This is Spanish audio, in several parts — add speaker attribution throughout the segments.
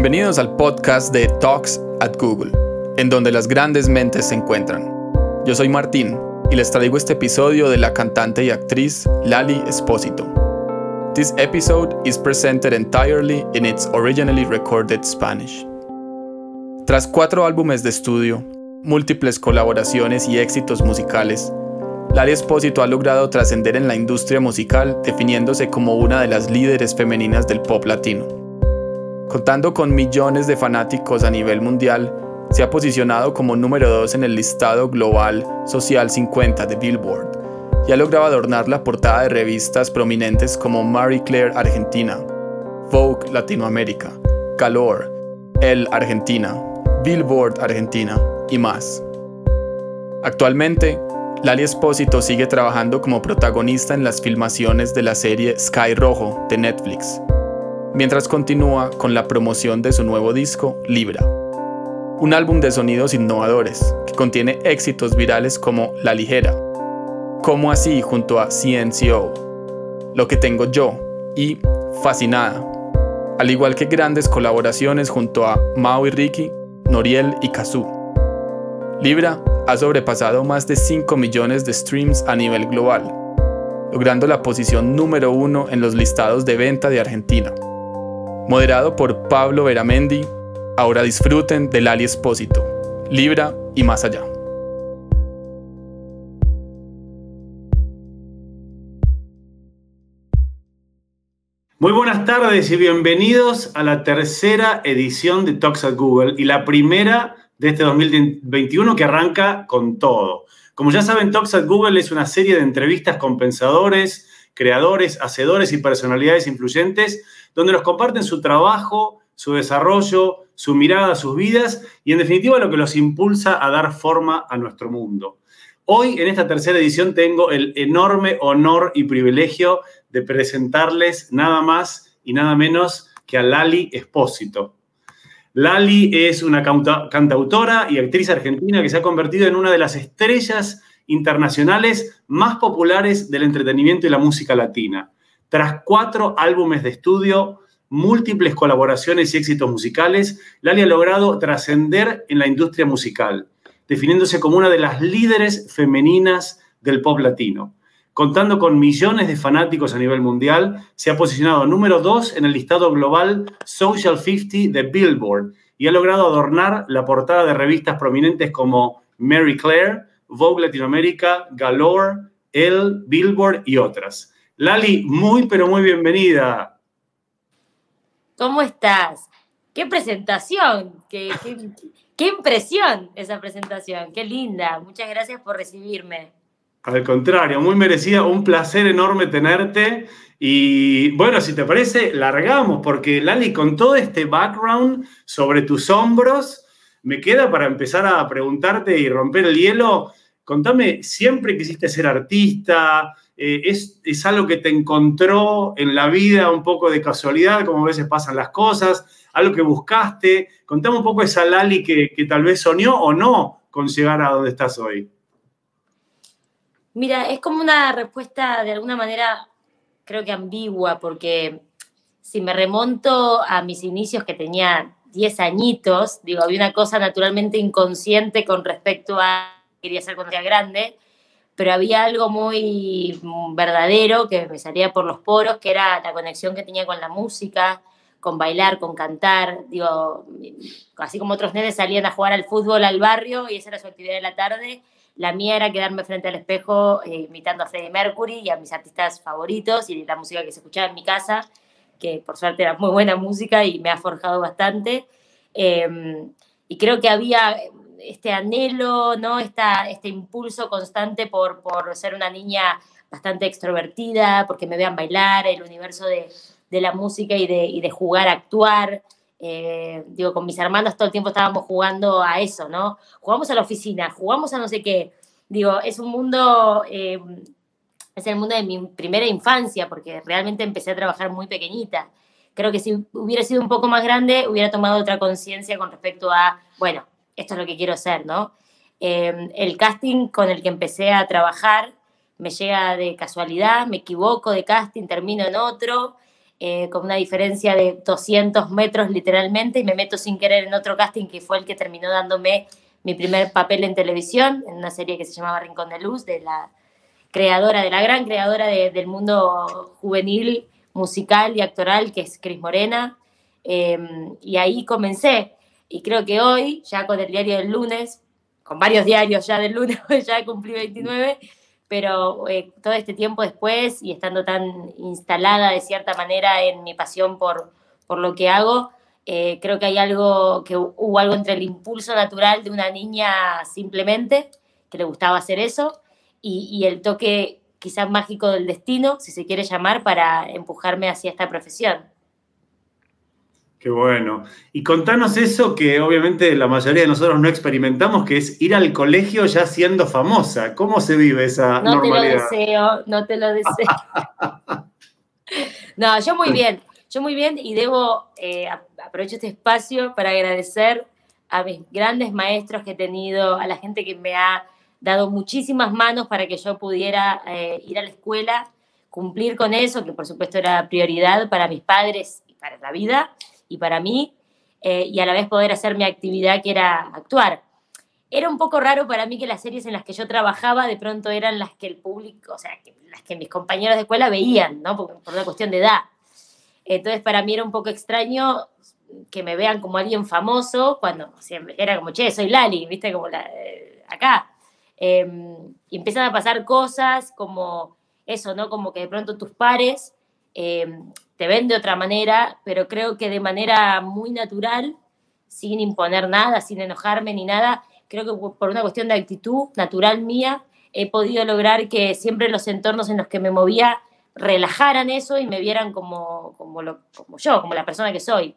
Speaker 1: Bienvenidos al podcast de Talks at Google, en donde las grandes mentes se encuentran. Yo soy Martín y les traigo este episodio de la cantante y actriz Lali Espósito. This episode is presented entirely in its originally recorded Spanish. Tras cuatro álbumes de estudio, múltiples colaboraciones y éxitos musicales, Lali Espósito ha logrado trascender en la industria musical definiéndose como una de las líderes femeninas del pop latino. Contando con millones de fanáticos a nivel mundial, se ha posicionado como número 2 en el listado global Social 50 de Billboard y ha logrado adornar la portada de revistas prominentes como Marie Claire Argentina, Vogue Latinoamérica, Calor, Elle Argentina, Billboard Argentina y más. Actualmente, Lali Espósito sigue trabajando como protagonista en las filmaciones de la serie Sky Rojo de Netflix, mientras continúa con la promoción de su nuevo disco Libra, un álbum de sonidos innovadores que contiene éxitos virales como La Ligera, como así junto a CNCO, Lo que tengo yo y Fascinada, al igual que grandes colaboraciones junto a Mao y Ricky, Noriel y Kazoo. Libra ha sobrepasado más de 5 millones de streams a nivel global, logrando la posición número uno en los listados de venta de Argentina. Moderado por Pablo Veramendi, ahora disfruten del Ali Espósito, Libra y más allá.
Speaker 2: Muy buenas tardes y bienvenidos a la tercera edición de Talks at Google y la primera de este 2021 que arranca con todo. Como ya saben, Talks at Google es una serie de entrevistas con pensadores, creadores, hacedores y personalidades influyentes donde nos comparten su trabajo, su desarrollo, su mirada, sus vidas y en definitiva lo que los impulsa a dar forma a nuestro mundo. Hoy en esta tercera edición tengo el enorme honor y privilegio de presentarles nada más y nada menos que a Lali Espósito. Lali es una cantautora y actriz argentina que se ha convertido en una de las estrellas internacionales más populares del entretenimiento y la música latina. Tras cuatro álbumes de estudio, múltiples colaboraciones y éxitos musicales, Lali ha logrado trascender en la industria musical, definiéndose como una de las líderes femeninas del pop latino. Contando con millones de fanáticos a nivel mundial, se ha posicionado número 2 en el listado global Social 50 de Billboard y ha logrado adornar la portada de revistas prominentes como Mary Claire, Vogue Latinoamérica, Galore, Elle, Billboard y otras. Lali, muy pero muy bienvenida.
Speaker 3: ¿Cómo estás? ¡Qué presentación! ¡Qué, qué, qué impresión esa presentación! ¡Qué linda! Muchas gracias por recibirme.
Speaker 2: Al contrario, muy merecida, un placer enorme tenerte. Y bueno, si te parece, largamos, porque Lali, con todo este background sobre tus hombros, me queda para empezar a preguntarte y romper el hielo. Contame, ¿siempre quisiste ser artista? Eh, ¿es, ¿Es algo que te encontró en la vida un poco de casualidad, como a veces pasan las cosas? ¿Algo que buscaste? Contame un poco esa Lali que, que tal vez soñó o no con llegar a donde estás hoy.
Speaker 3: Mira, es como una respuesta de alguna manera, creo que ambigua, porque si me remonto a mis inicios que tenía 10 añitos, digo, había una cosa naturalmente inconsciente con respecto a quería ser cuando era grande, pero había algo muy verdadero que me salía por los poros, que era la conexión que tenía con la música, con bailar, con cantar, digo, así como otros nenes salían a jugar al fútbol al barrio y esa era su actividad de la tarde, la mía era quedarme frente al espejo eh, imitando a Freddie Mercury y a mis artistas favoritos y la música que se escuchaba en mi casa, que por suerte era muy buena música y me ha forjado bastante. Eh, y creo que había este anhelo, ¿no? Esta, este impulso constante por, por ser una niña bastante extrovertida, porque me vean bailar, el universo de, de la música y de, y de jugar, actuar. Eh, digo, con mis hermanos todo el tiempo estábamos jugando a eso, ¿no? Jugamos a la oficina, jugamos a no sé qué. Digo, es un mundo, eh, es el mundo de mi primera infancia, porque realmente empecé a trabajar muy pequeñita. Creo que si hubiera sido un poco más grande, hubiera tomado otra conciencia con respecto a, bueno, esto es lo que quiero ser, ¿no? Eh, el casting con el que empecé a trabajar me llega de casualidad, me equivoco de casting, termino en otro eh, con una diferencia de 200 metros literalmente, y me meto sin querer en otro casting que fue el que terminó dándome mi primer papel en televisión, en una serie que se llamaba Rincón de Luz, de la creadora, de la gran creadora del mundo juvenil, musical y actoral, que es Cris Morena. Em, y ahí comencé. Y creo que hoy, ya con el diario del lunes, con varios diarios ya del lunes, ya cumplí 29, pero eh, todo este tiempo después y estando tan instalada de cierta manera en mi pasión por, por lo que hago, eh, creo que hay algo, que hubo algo entre el impulso natural de una niña simplemente, que le gustaba hacer eso, y, y el toque quizás mágico del destino, si se quiere llamar, para empujarme hacia esta profesión.
Speaker 2: Qué bueno. Y contanos eso que obviamente la mayoría de nosotros no experimentamos, que es ir al colegio ya siendo famosa. ¿Cómo se vive esa
Speaker 3: no
Speaker 2: normalidad?
Speaker 3: No te lo deseo, no te lo deseo. no, yo muy bien, yo muy bien y debo, eh, aprovecho este espacio para agradecer a mis grandes maestros que he tenido, a la gente que me ha dado muchísimas manos para que yo pudiera eh, ir a la escuela, cumplir con eso, que por supuesto era prioridad para mis padres y para la vida y para mí, eh, y a la vez poder hacer mi actividad que era actuar. Era un poco raro para mí que las series en las que yo trabajaba de pronto eran las que el público, o sea, las que mis compañeros de escuela veían, ¿no? Por, una cuestión de edad. Entonces para mí era un poco extraño que me vean como alguien famoso cuando era como, che, soy Lali, viste, como la, eh, acá. Em, empiezan a pasar cosas como eso, ¿no? Como que de pronto tus pares em, te ven de otra manera, pero creo que de manera muy natural, sin imponer nada, sin enojarme ni nada, creo que por una cuestión de actitud natural mía, he podido lograr que siempre los entornos en los que me movía relajaran eso y me vieran como, como, yo, como la persona que soy.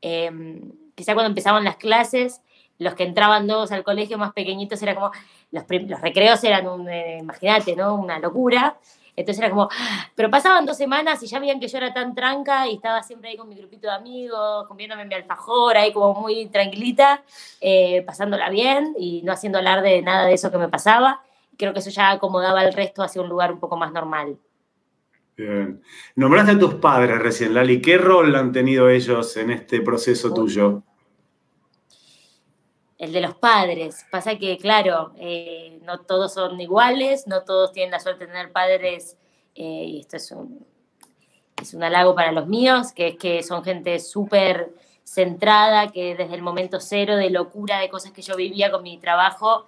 Speaker 3: Em, quizá cuando empezaban las clases, los que entraban nuevos al colegio más pequeñitos era como, los, los recreos eran, un, eh, imagínate, ¿no? Una locura. Entonces era como, pero pasaban dos semanas y ya veían que yo era tan tranca y estaba siempre ahí con mi grupito de amigos, comiéndome mi alfajor, ahí como muy tranquilita, eh, pasándola bien y no haciendo alarde de nada de eso que me pasaba. Creo que eso ya acomodaba al resto hacia un lugar un poco más normal.
Speaker 2: Bien. Nombraste a tus padres recién, Lali. ¿Qué rol han tenido ellos en este proceso tuyo?
Speaker 3: El de los padres. Pasa que, claro, eh, no todos son iguales, no todos tienen la suerte de tener padres, eh, y esto es un, es un halago para los míos, que es que son gente súper centrada, que desde el momento cero de locura de cosas que yo vivía con mi trabajo,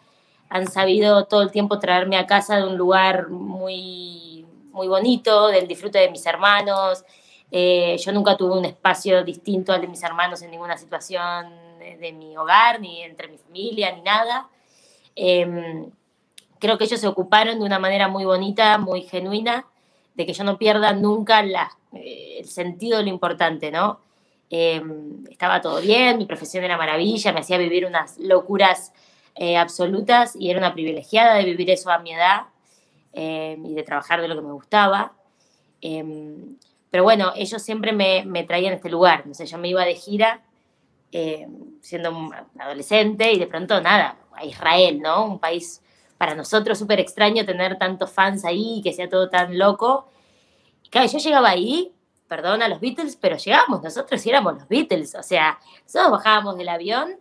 Speaker 3: han sabido todo el tiempo traerme a casa de un lugar muy, muy bonito, del disfrute de mis hermanos. Eh, yo nunca tuve un espacio distinto al de mis hermanos en ninguna situación de, mi hogar, ni entre mi familia, ni nada. Em, creo que ellos se ocuparon de una manera muy bonita, muy genuina, de que yo no pierda nunca eh, el sentido de lo importante, ¿no? Em, estaba todo bien, mi profesión era maravilla, me hacía vivir unas locuras eh, absolutas y era una privilegiada de vivir eso a mi edad em, y de trabajar de lo que me gustaba. pero bueno, ellos siempre me, me traían a este lugar, no sé, yo me iba de gira eh, siendo un adolescente y de pronto nada, a Israel, ¿no? Un país para nosotros súper extraño tener tantos fans ahí, que sea todo tan loco. Y claro, yo llegaba ahí, perdón a los Beatles, pero llegamos, nosotros éramos los Beatles, o sea, nosotros bajábamos del avión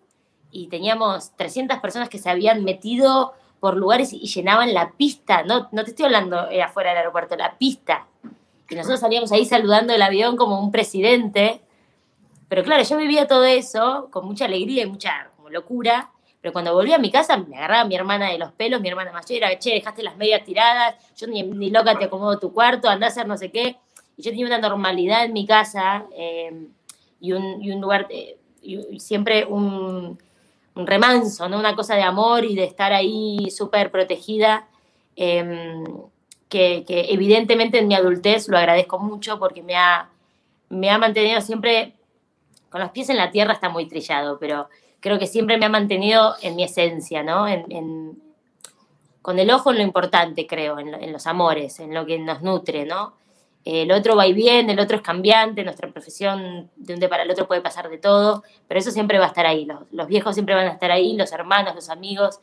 Speaker 3: y teníamos 300 personas que se habían metido por lugares y llenaban la pista, no, no te estoy hablando eh, afuera del aeropuerto, la pista. Y nosotros salíamos ahí saludando el avión como un presidente pero claro, yo vivía todo eso con mucha alegría y mucha locura, pero cuando volví a mi casa me agarraba mi hermana de los pelos, mi hermana mayor, era, che, dejaste las medias tiradas, yo ni, loca te acomodo tu cuarto, andá a hacer no sé qué. Y yo tenía una normalidad en mi casa eh, y, un, y, un, lugar, eh, y siempre un, remanso, ¿no? una cosa de amor y de estar ahí súper protegida. Eh, que, que, evidentemente en mi adultez lo agradezco mucho porque me ha, me ha mantenido siempre con los pies en la tierra está muy trillado, pero creo que siempre me ha mantenido en mi esencia, ¿no? con el ojo en lo importante, creo, en, los amores, en lo que nos nutre, ¿no? El otro va y viene, el otro es cambiante, nuestra profesión de un día para el otro puede pasar de todo, pero eso siempre va a estar ahí, los, los viejos siempre van a estar ahí, los hermanos, los amigos,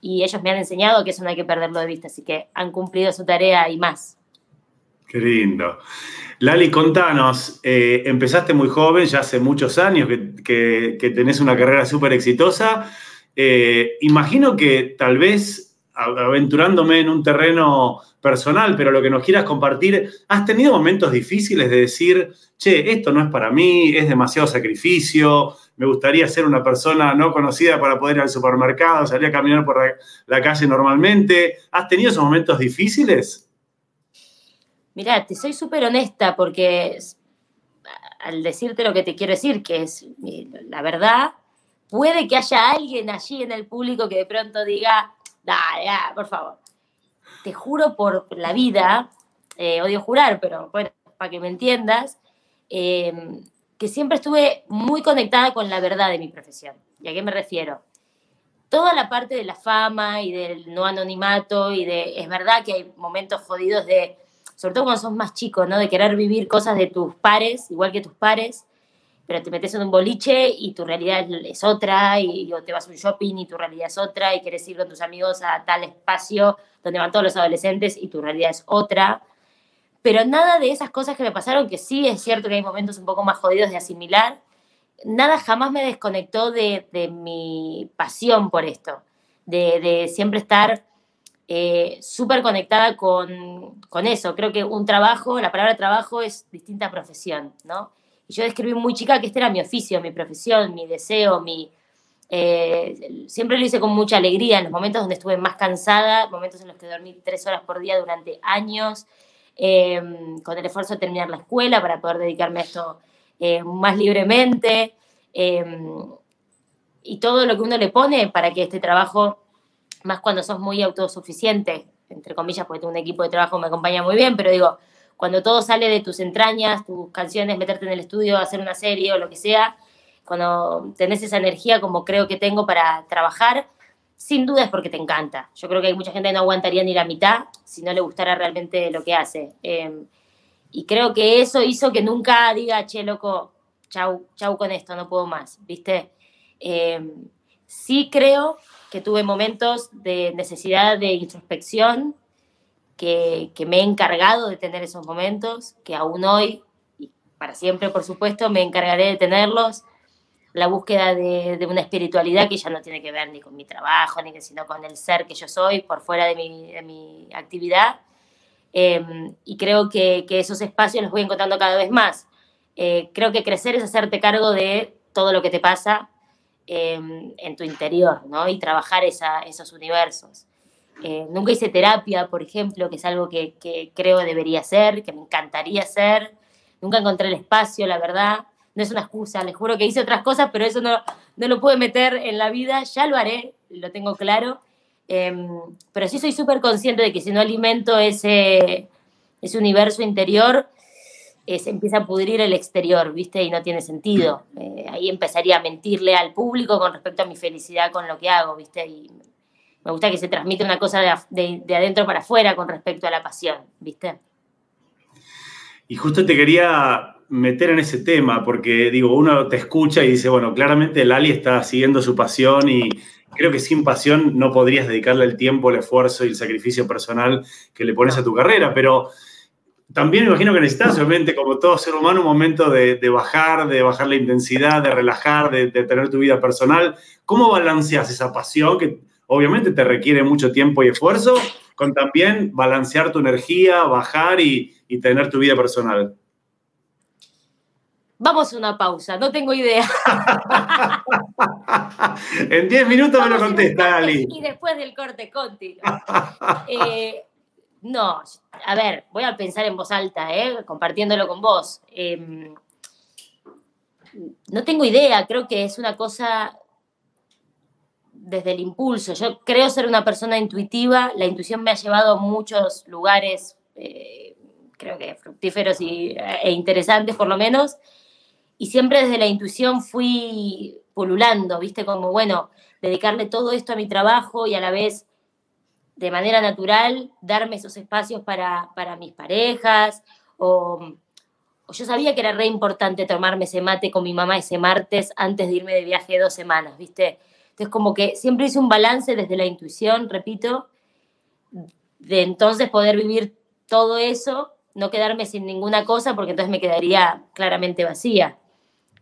Speaker 3: y ellos me han enseñado que eso no hay que perderlo de vista, así que han cumplido su tarea y más.
Speaker 2: Qué lindo. Lali, contanos, eh, empezaste muy joven, ya hace muchos años que, tenés una carrera súper exitosa. Eh, imagino que tal vez, aventurándome en un terreno personal, pero lo que nos quieras compartir, ¿has tenido momentos difíciles de decir, che, esto no es para mí, es demasiado sacrificio, me gustaría ser una persona no conocida para poder ir al supermercado, salir a caminar por la calle normalmente? ¿Has tenido esos momentos difíciles?
Speaker 3: Mirá, te soy súper honesta porque al decirte lo que te quiero decir, que es la verdad, puede que haya alguien allí en el público que de pronto diga, dale, por favor. Te juro por la vida, eh, odio jurar, pero bueno, para que me entiendas, em, que siempre estuve muy conectada con la verdad de mi profesión. ¿Y a qué me refiero? Toda la parte de la fama y del no anonimato y de, es verdad que hay momentos jodidos de sobre todo cuando sos más chico, ¿no? De querer vivir cosas de tus pares, igual que tus pares, pero te metes en un boliche y tu realidad es otra, y, o te vas a un shopping y tu realidad es otra, y quieres ir con tus amigos a tal espacio donde van todos los adolescentes y tu realidad es otra. Pero nada de esas cosas que me pasaron, que sí es cierto que hay momentos un poco más jodidos de asimilar, nada jamás me desconectó de, de mi pasión por esto, de, de siempre estar eh, súper conectada con, con, eso. Creo que un trabajo, la palabra trabajo es distinta profesión, ¿no? Y yo describí muy chica que este era mi oficio, mi profesión, mi deseo, mi... Eh, siempre lo hice con mucha alegría en los momentos donde estuve más cansada, momentos en los que dormí tres horas por día durante años, em, con el esfuerzo de terminar la escuela para poder dedicarme a esto eh, más libremente. Em, y todo lo que uno le pone para que este trabajo más cuando sos muy autosuficiente, entre comillas, porque tengo un equipo de trabajo que me acompaña muy bien, pero digo, cuando todo sale de tus entrañas, tus canciones, meterte en el estudio, hacer una serie o lo que sea, cuando tenés esa energía como creo que tengo para trabajar, sin duda es porque te encanta. Yo creo que hay mucha gente que no aguantaría ni la mitad si no le gustara realmente lo que hace. Em, y creo que eso hizo que nunca diga, che, loco, chau, chau con esto, no puedo más, ¿viste? Em, sí creo que tuve momentos de necesidad de introspección, que, me he encargado de tener esos momentos, que aún hoy, y para siempre por supuesto, me encargaré de tenerlos. La búsqueda de, una espiritualidad que ya no tiene que ver ni con mi trabajo, ni que, sino con el ser que yo soy por fuera de mi, actividad. Em, y creo que, esos espacios los voy encontrando cada vez más. Eh, creo que crecer es hacerte cargo de todo lo que te pasa, Em, en tu interior, ¿no? Y trabajar esos universos. Eh, nunca hice terapia, por ejemplo, que es algo que, creo debería ser, que me encantaría hacer. Nunca encontré el espacio, la verdad. No es una excusa, les juro que hice otras cosas, pero eso no, no lo pude meter en la vida. Ya lo haré, lo tengo claro. Em, pero sí soy súper consciente de que si no alimento ese, ese universo interior, se empieza a pudrir el exterior, ¿viste? Y no tiene sentido. Eh, ahí empezaría a mentirle al público con respecto a mi felicidad con lo que hago, ¿viste? Y me gusta que se transmite una cosa de, adentro para afuera con respecto a la pasión, ¿viste?
Speaker 2: Y justo te quería meter en ese tema, porque digo, uno te escucha y dice, bueno, claramente Lali está siguiendo su pasión y creo que sin pasión no podrías dedicarle el tiempo, el esfuerzo y el sacrificio personal que le pones a tu carrera, pero también imagino que necesitas, obviamente, como todo ser humano, un momento de, bajar, de bajar la intensidad, de relajar, de, tener tu vida personal. ¿Cómo balanceas esa pasión que obviamente te requiere mucho tiempo y esfuerzo con también balancear tu energía, bajar y, tener tu vida personal?
Speaker 3: Vamos a una pausa, no tengo idea.
Speaker 2: en 10 minutos me lo contesta, Ali.
Speaker 3: Y después del corte, continuo. Eh, no, a ver, voy a pensar en voz alta, ¿eh? compartiéndolo con vos. Em, no tengo idea, creo que es una cosa desde el impulso. Yo creo ser una persona intuitiva, la intuición me ha llevado a muchos lugares, eh, creo que fructíferos y, e interesantes por lo menos, y siempre desde la intuición fui pululando, viste, como, bueno, dedicarle todo esto a mi trabajo y a la vez de manera natural darme esos espacios para, mis parejas, o, yo sabía que era re importante tomarme ese mate con mi mamá ese martes antes de irme de viaje dos semanas, ¿viste? Entonces como que siempre hice un balance desde la intuición, repito, de entonces poder vivir todo eso no quedarme sin ninguna cosa porque entonces me quedaría claramente vacía.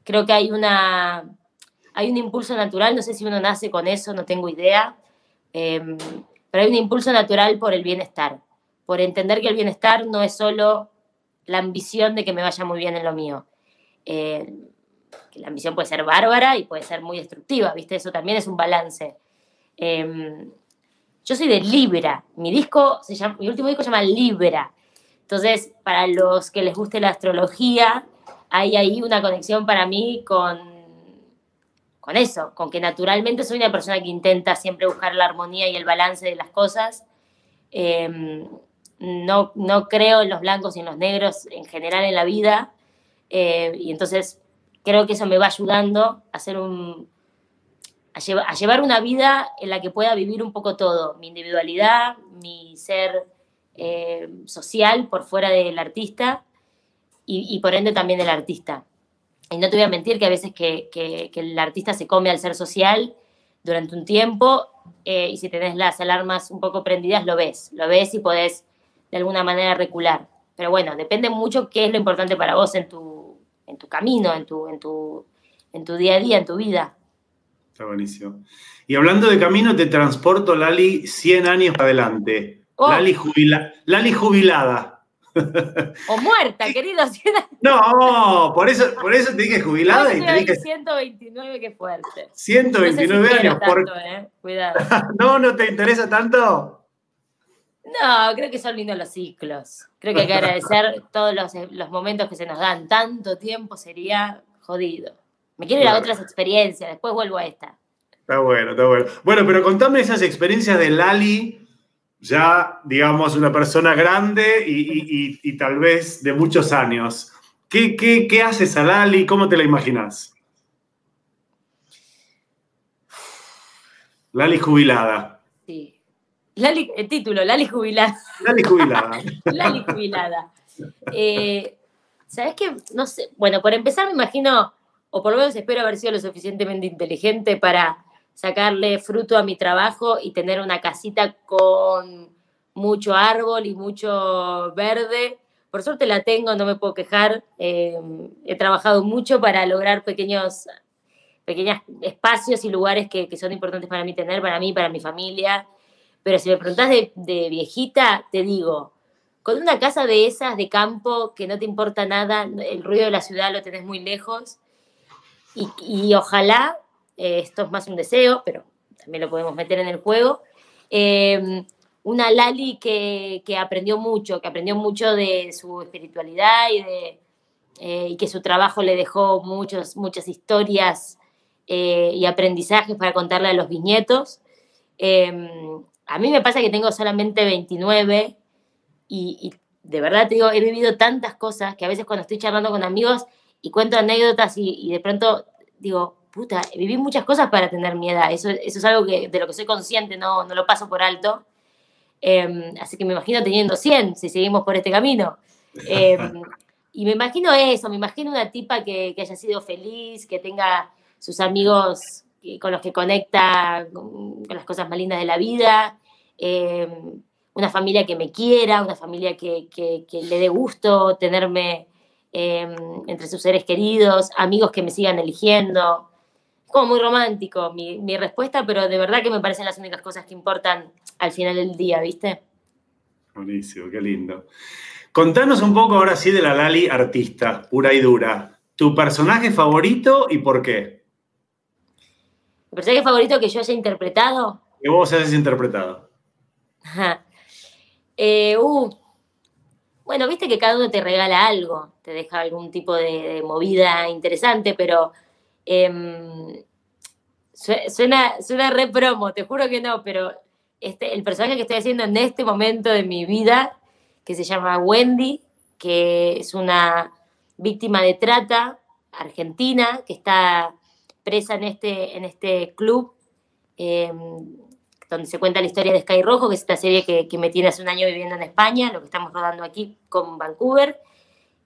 Speaker 3: Creo que hay una hay un impulso natural, no sé si uno nace con eso, no tengo idea, em, pero hay un impulso natural por el bienestar, por entender que el bienestar no es solo la ambición de que me vaya muy bien en lo mío. Eh, que la ambición puede ser bárbara y puede ser muy destructiva, ¿viste? Eso también es un balance. Em, yo soy de Libra, mi disco, se llama, mi último disco se llama Libra. Entonces, para los que les guste la astrología, hay ahí una conexión para mí con con eso, con que naturalmente soy una persona que intenta siempre buscar la armonía y el balance de las cosas. Em, no, no creo en los blancos y en los negros en general en la vida. Eh, y entonces creo que eso me va ayudando a, hacer un, a, llevar una vida en la que pueda vivir un poco todo, mi individualidad, mi ser eh, social por fuera del artista y, y por ende también del artista. Y no te voy a mentir que a veces que, que, el artista se come al ser social durante un tiempo eh, y si tenés las alarmas un poco prendidas lo ves, lo ves y podés de alguna manera recular. Pero bueno, depende mucho qué es lo importante para vos en tu, en tu camino, en tu, en, tu, en tu día a día, en tu vida.
Speaker 2: Está buenísimo. Y hablando de camino, te transporto, Lali, 100 años adelante. Oh. Lali, jubila, Lali jubilada.
Speaker 3: O muerta, querido.
Speaker 2: No, por eso, por eso te dije jubilada y te dije.
Speaker 3: 129, qué fuerte.
Speaker 2: 129 años. ¿eh? Cuidado. ¿No, no te interesa tanto?
Speaker 3: No, creo que son lindos los ciclos. Creo que hay que agradecer todos los, los momentos que se nos dan. Tanto tiempo sería jodido. Me quiero ir a otras experiencias, después vuelvo a esta.
Speaker 2: Está bueno, está bueno. Bueno, pero contame esas experiencias de Lali ya, digamos, una persona grande y, tal vez de muchos años. ¿Qué, qué, qué haces a Lali? ¿Cómo te la imaginas? Lali jubilada.
Speaker 3: Sí. Lali, el título, Lali jubilada.
Speaker 2: Lali jubilada.
Speaker 3: Lali jubilada. Eh, ¿Sabes qué? No sé. Bueno, por empezar, me imagino, o por lo menos espero haber sido lo suficientemente inteligente para sacarle fruto a mi trabajo y tener una casita con mucho árbol y mucho verde. Por suerte la tengo, no me puedo quejar. Eh, he trabajado mucho para lograr pequeños, pequeños espacios y lugares que, son importantes para mí tener, para mí, para mi familia. Pero si me preguntas de, viejita, te digo, con una casa de esas de campo que no te importa nada, el ruido de la ciudad lo tenés muy lejos, y, y ojalá eh, esto es más un deseo, pero también lo podemos meter en el juego. Eh, una Lali que, aprendió mucho, que aprendió mucho de su espiritualidad y, de, eh, que su trabajo le dejó muchos, muchas historias y aprendizajes para contarle a los bisnietos. a mí me pasa que tengo solamente 29 y, de verdad digo, he vivido tantas cosas que a veces cuando estoy charlando con amigos y cuento anécdotas y, y de pronto digo, puta, viví muchas cosas para tener mi edad. Eso, eso es algo que, de lo que soy consciente, no, no lo paso por alto. Em, así que me imagino teniendo 100 si seguimos por este camino. Em, y me imagino eso, me imagino una tipa que, que, haya sido feliz, que tenga sus amigos con los que conecta con, las cosas más lindas de la vida, em, una familia que me quiera, una familia que, que, que le dé gusto tenerme entre sus seres queridos, amigos que me sigan eligiendo como muy romántico mi, mi, respuesta, pero de verdad que me parecen las únicas cosas que importan al final del día, ¿viste?
Speaker 2: Buenísimo, qué lindo. Contanos un poco ahora sí de la Lali artista, pura y dura. ¿Tu personaje favorito y por qué?
Speaker 3: ¿El personaje favorito que yo haya interpretado?
Speaker 2: Que vos hayas interpretado.
Speaker 3: Eh, uh, bueno, viste que cada uno te regala algo, te deja algún tipo de movida interesante, pero Em, suena, suena re promo, te juro que no, pero este, el personaje que estoy haciendo en este momento de mi vida, que se llama Wendy, que es una víctima de trata argentina, que está presa en este, en este club, em, donde se cuenta la historia de Sky Rojo, que es esta serie que, que me tiene hace un año viviendo en España, lo que estamos rodando aquí con Vancouver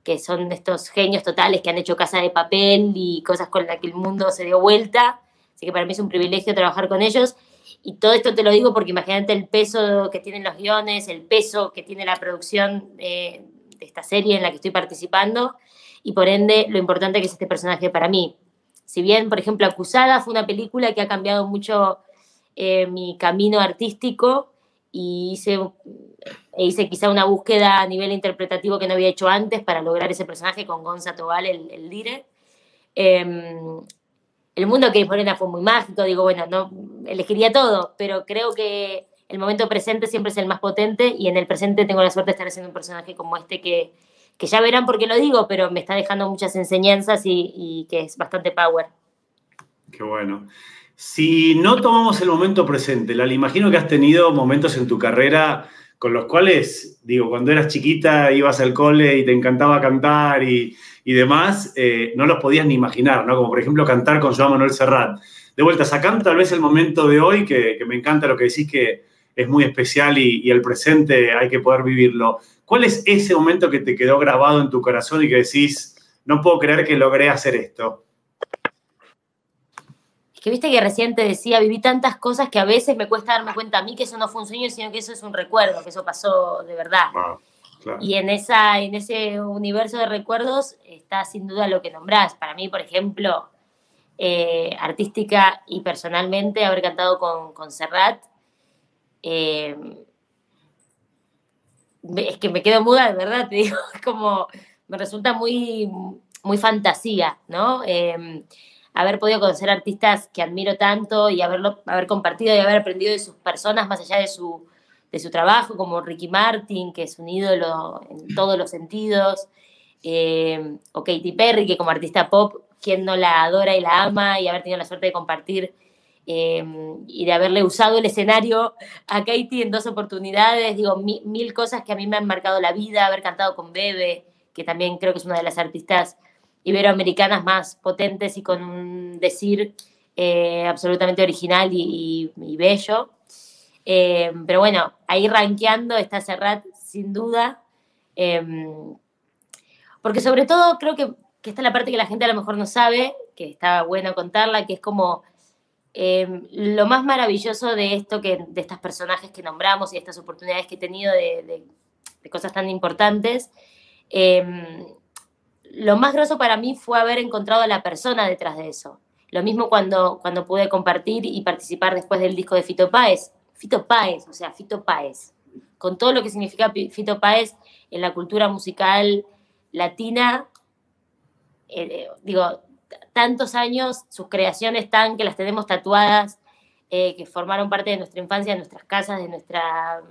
Speaker 3: que son estos genios totales que han hecho casa de papel y cosas con las que el mundo se dio vuelta. Así que para mí es un privilegio trabajar con ellos. Y todo esto te lo digo porque imagínate el peso que tienen los guiones, el peso que tiene la producción de, esta serie en la que estoy participando y por ende lo importante que es este personaje para mí. Si bien, por ejemplo, Acusada fue una película que ha cambiado mucho eh, mi camino artístico y hice, e hice quizá una búsqueda a nivel interpretativo que no había hecho antes para lograr ese personaje con Gonza Tobal, el, el dire. Em, el mundo que es Morena fue muy mágico, digo, bueno, no elegiría todo, pero creo que el momento presente siempre es el más potente y en el presente tengo la suerte de estar haciendo un personaje como este que, que ya verán por qué lo digo, pero me está dejando muchas enseñanzas y, y que es bastante power.
Speaker 2: Qué bueno. Si no tomamos el momento presente, Lali, imagino que has tenido momentos en tu carrera con los cuales, digo, cuando eras chiquita ibas al cole y te encantaba cantar y, y demás, eh, no los podías ni imaginar, ¿no? Como por ejemplo cantar con Joan Manuel Serrat. De vuelta, sacando tal vez el momento de hoy, que, que me encanta lo que decís que es muy especial y, y, el presente hay que poder vivirlo. ¿Cuál es ese momento que te quedó grabado en tu corazón y que decís, no puedo creer que logré hacer esto?
Speaker 3: Que viste que recién te decía, viví tantas cosas que a veces me cuesta darme cuenta a mí que eso no fue un sueño, sino que eso es un recuerdo, que eso pasó de verdad.
Speaker 2: Ah, claro.
Speaker 3: Y en, esa, en ese universo de recuerdos está sin duda lo que nombrás. Para mí, por ejemplo, eh, artística y personalmente, haber cantado con, con Serrat, eh, es que me quedo muda, de verdad, te digo, es como, me resulta muy, muy fantasía, ¿no? Eh, haber podido conocer artistas que admiro tanto y haberlo, haber compartido y haber aprendido de sus personas más allá de su, de su trabajo, como Ricky Martin, que es un ídolo en todos los sentidos, eh, o Katy Perry, que como artista pop, quien no la adora y la ama, y haber tenido la suerte de compartir eh, y de haberle usado el escenario a Katy en dos oportunidades, digo, mi, mil cosas que a mí me han marcado la vida, haber cantado con Bebe, que también creo que es una de las artistas iberoamericanas más potentes y con un decir eh, absolutamente original y, y, bello. Eh, pero bueno, ahí rankeando está Serrat sin duda. Eh, porque sobre todo creo que, que esta es la parte que la gente a lo mejor no sabe, que está bueno contarla, que es como eh, lo más maravilloso de esto, que, de estos personajes que nombramos y estas oportunidades que he tenido de, de, de cosas tan importantes. Eh, lo más grosso para mí fue haber encontrado a la persona detrás de eso. Lo mismo cuando, cuando pude compartir y participar después del disco de Fito Páez. Fito Páez, o sea, Fito Páez. Con todo lo que significa Fito Páez en la cultura musical latina, eh, digo, tantos años, sus creaciones tan que las tenemos tatuadas, eh, que formaron parte de nuestra infancia, de nuestras casas, de nuestra.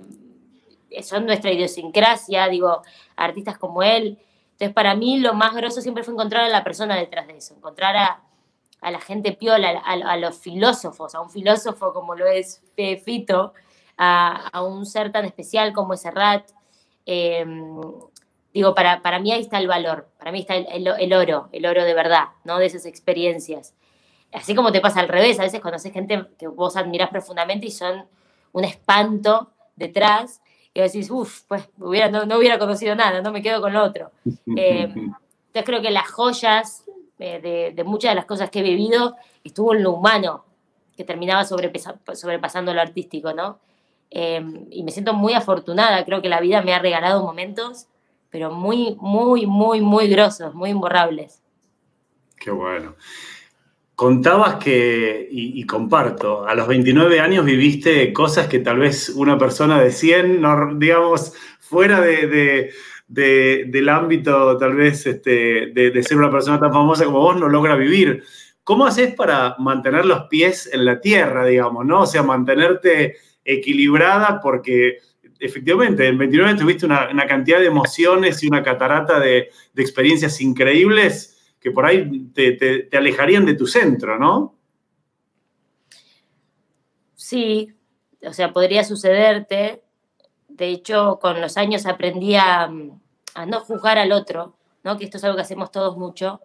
Speaker 3: son nuestra idiosincrasia, digo, artistas como él. Entonces, para mí lo más grosso siempre fue encontrar a la persona detrás de eso, encontrar a, a la gente piola, a, los filósofos, a un filósofo como lo es Fito, a, a un ser tan especial como es Serrat. Eh, digo, para, para mí ahí está el valor, para mí está el, el, el, oro, el oro de verdad, ¿no? De esas experiencias. Así como te pasa al revés, a veces conoces gente que vos admirás profundamente y son un espanto detrás, y decís, uff, pues hubiera, no, no, hubiera conocido nada, no me quedo con lo otro. Eh, entonces creo que las joyas eh, de, de, muchas de las cosas que he vivido estuvo en lo humano, que terminaba sobrepasando lo artístico, ¿no? Eh, y me siento muy afortunada, creo que la vida me ha regalado momentos, pero muy, muy, muy, muy grosos, muy imborrables.
Speaker 2: Qué bueno. Contabas que, y, comparto, a los 29 años viviste cosas que tal vez una persona de 100, no, digamos, fuera de, de, de, del ámbito tal vez este, de, ser una persona tan famosa como vos, no logra vivir. ¿Cómo haces para mantener los pies en la tierra, digamos, no? O sea, mantenerte equilibrada porque efectivamente, en 29 tuviste una, cantidad de emociones y una catarata de experiencias increíbles que por ahí te, te, alejarían de tu centro, ¿no?
Speaker 3: Sí, o sea, podría sucederte. De hecho, con los años aprendí a, no juzgar al otro, ¿no? Que esto es algo que hacemos todos mucho.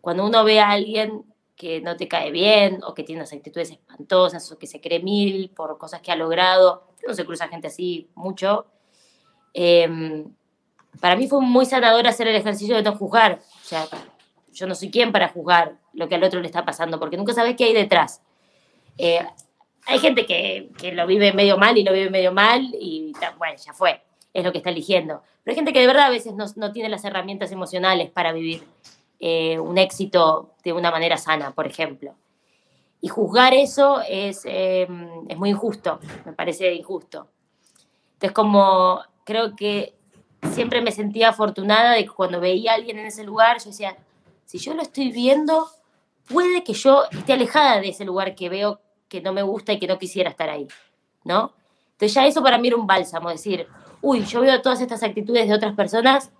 Speaker 3: Cuando uno ve a alguien que no te cae bien o que tiene unas actitudes espantosas o que se cree mil por cosas que ha logrado, no se cruza gente así mucho. Eh, para mí fue muy sanador hacer el ejercicio de no juzgar. O sea, yo no soy quien para juzgar lo que al otro le está pasando, porque nunca sabes qué hay detrás. Eh, hay gente que, que, lo vive medio mal y lo vive medio mal y bueno, ya fue. es lo que está eligiendo. Pero hay gente que de verdad a veces no, tiene las herramientas emocionales para vivir eh, un éxito de una manera sana, por ejemplo. Y juzgar eso es, em, es muy injusto, me parece injusto. Entonces, como creo que siempre me sentía afortunada de que cuando veía a alguien en ese lugar, yo decía, si yo lo estoy viendo, puede que yo esté alejada de ese lugar que veo que no me gusta y que no quisiera estar ahí, ¿no? Entonces ya eso para mí era un bálsamo, decir, uy, yo veo todas estas actitudes de otras personas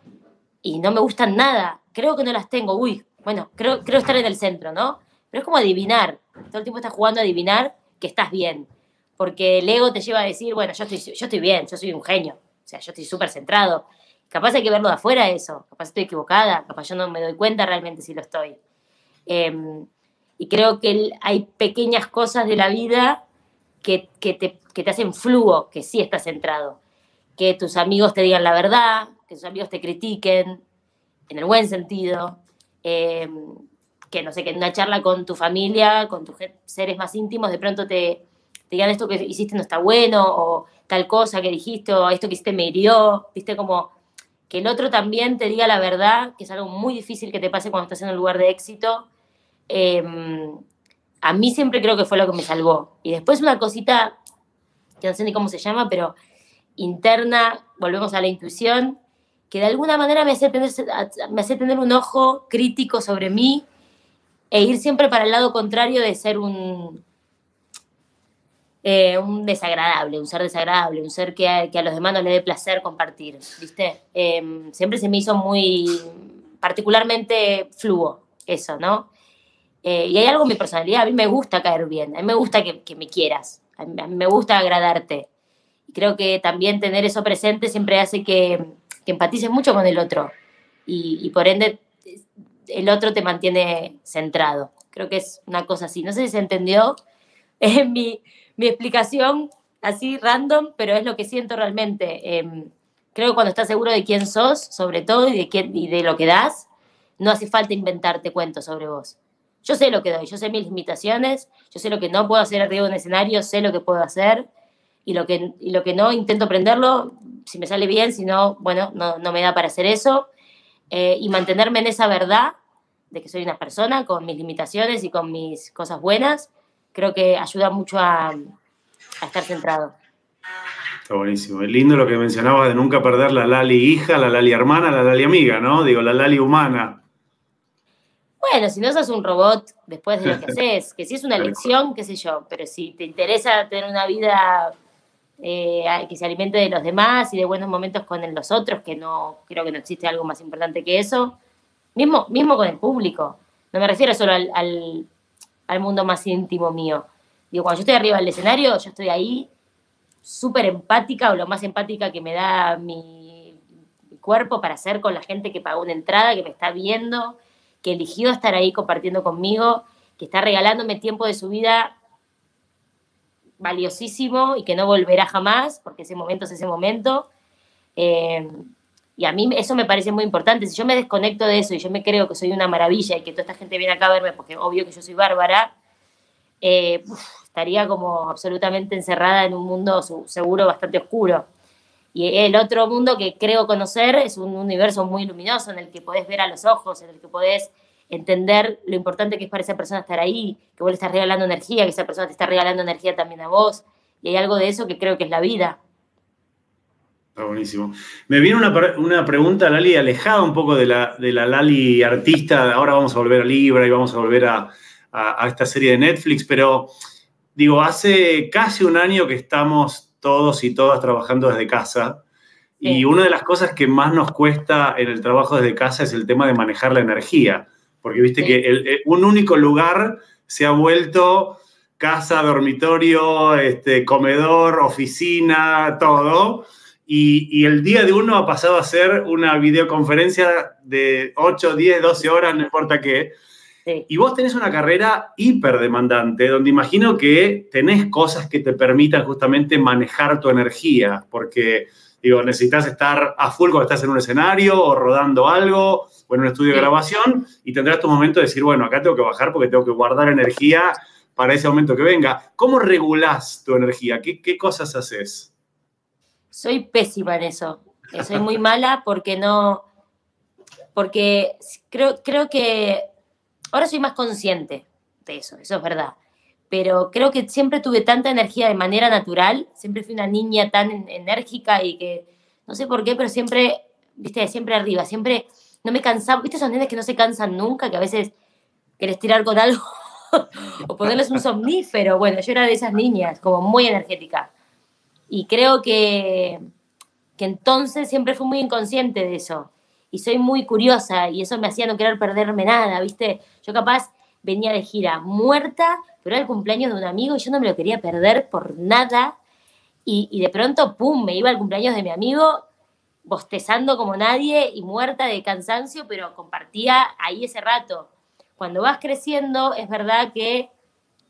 Speaker 3: y no me gustan nada, creo que no las tengo, uy, bueno, creo, creo estar en el centro, ¿no? Pero es como adivinar, todo el tiempo estás jugando a adivinar que estás bien, porque el ego te lleva a decir, bueno, yo estoy, yo estoy bien, yo soy un genio, o sea, yo estoy súper centrado. Capaz hay que verlo de afuera eso, capaz estoy equivocada, capaz yo no me doy cuenta realmente si lo estoy. Em, y creo que hay pequeñas cosas de la vida que, que, te, que, te, hacen flujo, que sí estás centrado. Que tus amigos te digan la verdad, que tus amigos te critiquen, en el buen sentido. Em, que no sé, que en una charla con tu familia, con tus seres más íntimos, de pronto te, te digan esto que hiciste no está bueno, o tal cosa que dijiste, o esto que hiciste me hirió, viste, como que el otro también te diga la verdad, que es algo muy difícil que te pase cuando estás en un lugar de éxito, Em, a mí siempre creo que fue lo que me salvó. Y después una cosita, que no sé ni cómo se llama, pero interna, volvemos a la intuición, que de alguna manera me hace tener, me hace tener un ojo crítico sobre mí e ir siempre para el lado contrario de ser un, eh, un desagradable, un ser desagradable, un ser que a, los demás no le dé placer compartir, ¿viste? Em, siempre se me hizo muy particularmente fluo eso, ¿no? Eh, y hay algo en mi personalidad, a mí me gusta caer bien, a mí me gusta que, me quieras, a mí, me gusta agradarte. Y creo que también tener eso presente siempre hace que, que empatices mucho con el otro y, y, por ende el otro te mantiene centrado. Creo que es una cosa así. No sé si se entendió es mi, mi explicación así random, pero es lo que siento realmente. Eh, creo que cuando estás seguro de quién sos, sobre todo, y de, quién, y de lo que das, no hace falta inventarte cuentos sobre vos. Yo sé lo que doy, yo sé mis limitaciones, yo sé lo que no puedo hacer arriba de un escenario, sé lo que puedo hacer y lo que, y lo que no intento aprenderlo, si me sale bien, si no, bueno, no, no me da para hacer eso. Eh, y mantenerme en esa verdad de que soy una persona con mis limitaciones y con mis cosas buenas, creo que ayuda mucho a, a estar centrado.
Speaker 2: Está buenísimo. Es lindo lo que mencionabas de nunca perder la Lali hija, la Lali hermana, la Lali amiga, ¿no? Digo, la Lali humana.
Speaker 3: Bueno, si no sos un robot después de lo que haces, que si es una elección, qué sé yo, pero si te interesa tener una vida eh, que se alimente de los demás y de buenos momentos con los otros, que no creo que no existe algo más importante que eso, mismo, mismo con el público. No me refiero solo al, al, mundo más íntimo mío. Digo, cuando yo estoy arriba del escenario, yo estoy ahí súper empática o lo más empática que me da mi, mi cuerpo para hacer con la gente que pagó una entrada, que me está viendo que eligió estar ahí compartiendo conmigo, que está regalándome tiempo de su vida valiosísimo y que no volverá jamás, porque ese momento es ese momento. Eh, y a mí eso me parece muy importante. Si yo me desconecto de eso y yo me creo que soy una maravilla y que toda esta gente viene acá a verme porque obvio que yo soy bárbara, eh, estaría como absolutamente encerrada en un mundo seguro bastante oscuro. Y el otro mundo que creo conocer es un universo muy luminoso en el que podés ver a los ojos, en el que podés entender lo importante que es para esa persona estar ahí, que vos le estás regalando energía, que esa persona te está regalando energía también a vos. Y hay algo de eso que creo que es la vida.
Speaker 2: Está buenísimo. Me viene una, una, pregunta, Lali, alejada un poco de la, de la Lali artista. Ahora vamos a volver a Libra y vamos a volver a, a, a esta serie de Netflix, pero digo, hace casi un año que estamos todos y todas trabajando desde casa. Y una de las cosas que más nos cuesta en el trabajo desde casa es el tema de manejar la energía, porque viste que un único lugar se ha vuelto casa, dormitorio, este, comedor, oficina, todo. Y, y, el día de uno ha pasado a ser una videoconferencia de 8, 10, 12 horas, no importa qué. Y vos tenés una carrera hiper demandante, donde imagino que tenés cosas que te permitan justamente manejar tu energía, porque digo, necesitas estar a full cuando estás en un escenario o rodando algo o en un estudio de grabación y tendrás tu momento de decir, bueno, acá tengo que bajar porque tengo que guardar energía para ese momento que venga. ¿Cómo regulás tu energía? ¿Qué, qué cosas haces?
Speaker 3: Soy pésima en eso. Eh, soy muy mala porque no, porque creo, creo que ahora soy más consciente de eso, eso es verdad. Pero creo que siempre tuve tanta energía de manera natural, siempre fui una niña tan enérgica y que, no sé por qué, pero siempre, viste, siempre arriba, siempre no me cansaba, viste esos nenes que no se cansan nunca, que a veces querés tirar con algo o ponerles un somnífero. Bueno, yo era de esas niñas, como muy energética. Y creo que, que entonces siempre fui muy inconsciente de eso. Y soy muy curiosa y eso me hacía no querer perderme nada, ¿viste? Yo capaz venía de gira muerta, pero era el cumpleaños de un amigo y yo no me lo quería perder por nada. Y, y de pronto, ¡pum!, me iba al cumpleaños de mi amigo bostezando como nadie y muerta de cansancio, pero compartía ahí ese rato. Cuando vas creciendo, es verdad que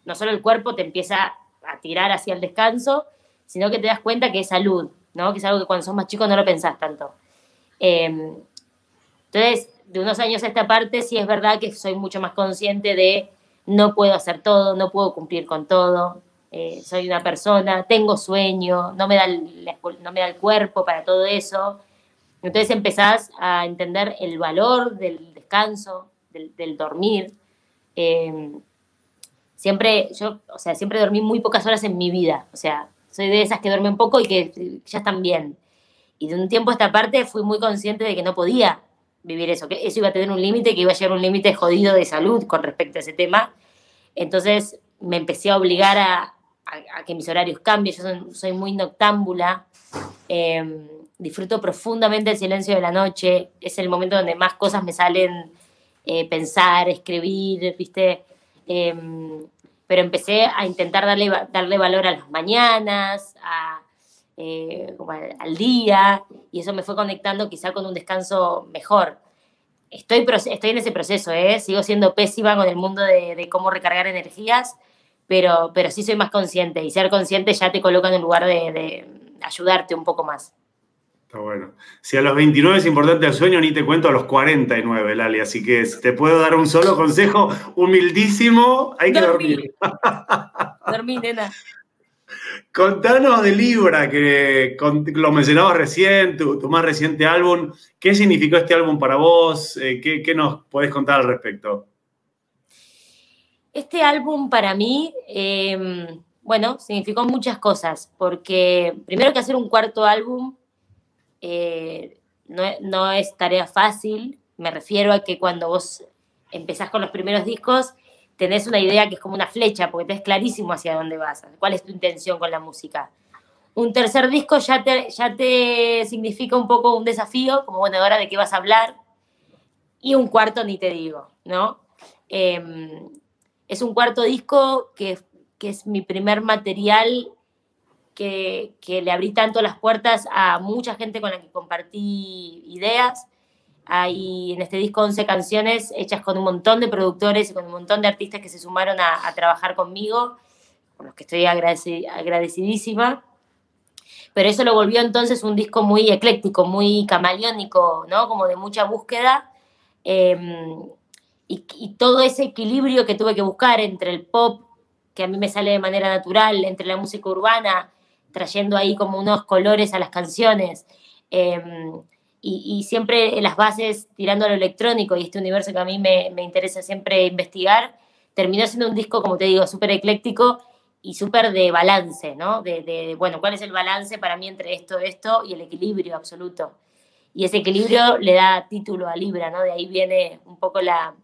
Speaker 3: no solo el cuerpo te empieza a tirar hacia el descanso, sino que te das cuenta que es salud, ¿no? Que es algo que cuando sos más chico no lo pensás tanto. Em, entonces, de unos años a esta parte, sí es verdad que soy mucho más consciente de no puedo hacer todo, no puedo cumplir con todo, eh, soy una persona, tengo sueño, no me, da el, no me da el cuerpo para todo eso. Entonces empezás a entender el valor del descanso, del, dormir. Em, siempre, yo, o sea, siempre dormí muy pocas horas en mi vida. O sea, soy de esas que duermen poco y que ya están bien. Y de un tiempo a esta parte fui muy consciente de que no podía vivir eso, que eso iba a tener un límite, que iba a llegar un límite jodido de salud con respecto a ese tema. Entonces me empecé a obligar a, que mis horarios cambien. Yo soy, muy noctámbula. Em, disfruto profundamente el silencio de la noche. Es el momento donde más cosas me salen eh, pensar, escribir, ¿viste? Em, pero empecé a intentar darle, darle valor a las mañanas, eh, al, día, y eso me fue conectando quizá con un descanso mejor. Estoy, estoy en ese proceso, ¿eh? sigo siendo pésima con el mundo de, cómo recargar energías, pero, pero sí soy más consciente, y ser consciente ya te coloca en un lugar de ayudarte un poco más.
Speaker 2: Está bueno. Si a los 29 es importante el sueño, ni te cuento a los 49, Lali. Así que te puedo dar un solo consejo humildísimo. Hay que dormir.
Speaker 3: Dormí, nena.
Speaker 2: Contanos de Libra, que lo mencionabas recién, tu, más reciente álbum. ¿Qué significó este álbum para vos? Eh, ¿qué, nos podés contar al respecto?
Speaker 3: Este álbum para mí, em, bueno, significó muchas cosas, porque primero que hacer un cuarto álbum eh, no, es tarea fácil, me refiero a que cuando vos empezás con los primeros discos, tenés una idea que es como una flecha, porque tenés clarísimo hacia dónde vas, cuál es tu intención con la música. Un tercer disco ya te, ya te significa un poco un desafío, como bueno, ahora de qué vas a hablar. Y un cuarto ni te digo, ¿no? Em, es un cuarto disco que, que es mi primer material que, le abrí tanto las puertas a mucha gente con la que compartí ideas. Hay en este disco 11 canciones hechas con un montón de productores y con un montón de artistas que se sumaron a, trabajar conmigo, con los que estoy agradecidísima. Pero eso lo volvió entonces un disco muy ecléctico, muy camaleónico, ¿no? Como de mucha búsqueda. Em, y, y, todo ese equilibrio que tuve que buscar entre el pop, que a mí me sale de manera natural, entre la música urbana, trayendo ahí como unos colores a las canciones. Em, y, siempre las bases tirando a lo electrónico y este universo que a mí me, interesa siempre investigar, terminó siendo un disco, como te digo, súper ecléctico y súper de balance, ¿no? De, bueno, ¿cuál es el balance para mí entre esto, esto y el equilibrio absoluto? Y ese equilibrio le da título a Libra, ¿no? De ahí viene un poco la,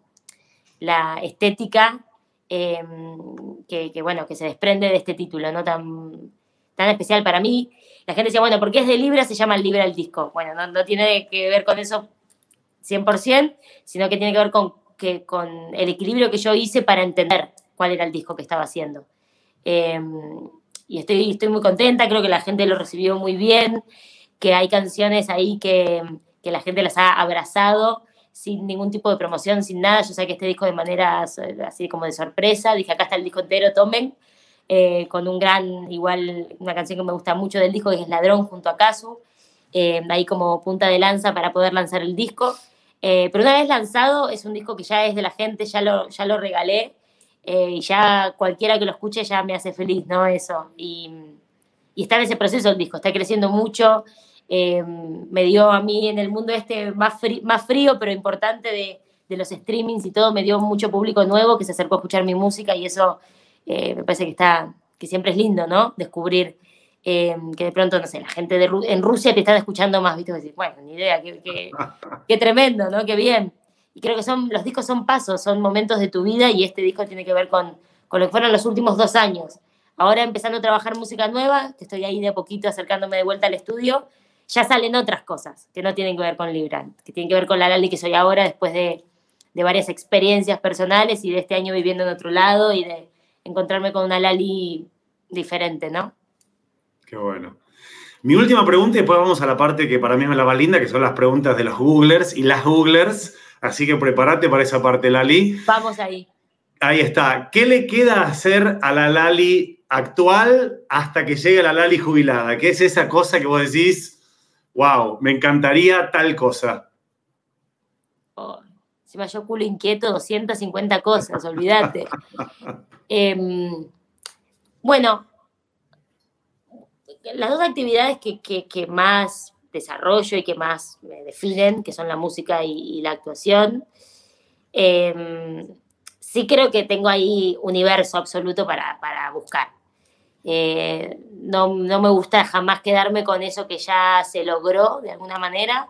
Speaker 3: la estética em, que, que, bueno, que se desprende de este título, ¿no? Tan tan especial para mí. La gente decía, bueno, ¿por qué es de Libra? Se llama Libra el disco. Bueno, no, tiene que ver con eso 100%, sino que tiene que ver con, que, con el equilibrio que yo hice para entender cuál era el disco que estaba haciendo. Em, y estoy, estoy muy contenta, creo que la gente lo recibió muy bien, que hay canciones ahí que, que la gente las ha abrazado sin ningún tipo de promoción, sin nada. Yo saqué este disco de manera así como de sorpresa, dije acá está el disco entero, tomen. Eh, con un gran, igual, una canción que me gusta mucho del disco, que es Ladrón junto a Casu, eh, ahí como punta de lanza para poder lanzar el disco. Eh, pero una vez lanzado, es un disco que ya es de la gente, ya lo, ya lo regalé, y ya cualquiera que lo escuche ya me hace feliz, ¿no? Eso. Y, y, está en ese proceso el disco, está creciendo mucho, em, me dio a mí en el mundo este más, más frío, pero importante de, de, los streamings y todo, me dio mucho público nuevo que se acercó a escuchar mi música y eso eh, me parece que, está, que siempre es lindo, ¿no? Descubrir em, que de pronto, no sé, la gente de, en Rusia te está escuchando más, ¿viste? Decir, bueno, ni idea, qué, qué, qué tremendo, ¿no? Qué bien. Y creo que son, los discos son pasos, son momentos de tu vida y este disco tiene que ver con, con lo que fueron los últimos dos años. Ahora empezando a trabajar música nueva, que estoy ahí de a poquito acercándome de vuelta al estudio, ya salen otras cosas que no tienen que ver con Librant, que tienen que ver con la Lali que soy ahora después de, de varias experiencias personales y de este año viviendo en otro lado y de encontrarme con una Lali diferente, ¿no?
Speaker 2: Qué bueno. Mi última pregunta y después vamos a la parte que para mí me la va linda, que son las preguntas de los Googlers y las Googlers. Así que prepárate para esa parte, Lali.
Speaker 3: Vamos ahí.
Speaker 2: Ahí está. ¿Qué le queda hacer a la Lali actual hasta que llegue la Lali jubilada? ¿Qué es esa cosa que vos decís, wow, me encantaría tal cosa?
Speaker 3: Oh, me yo culo inquieto, 250 cosas, olvídate. Em, bueno, las dos actividades que, que, más desarrollo y que más me definen, que son la música y, la actuación, eh, sí creo que tengo ahí universo absoluto para, para buscar. Eh, no, no, me gusta jamás quedarme con eso que ya se logró de alguna manera.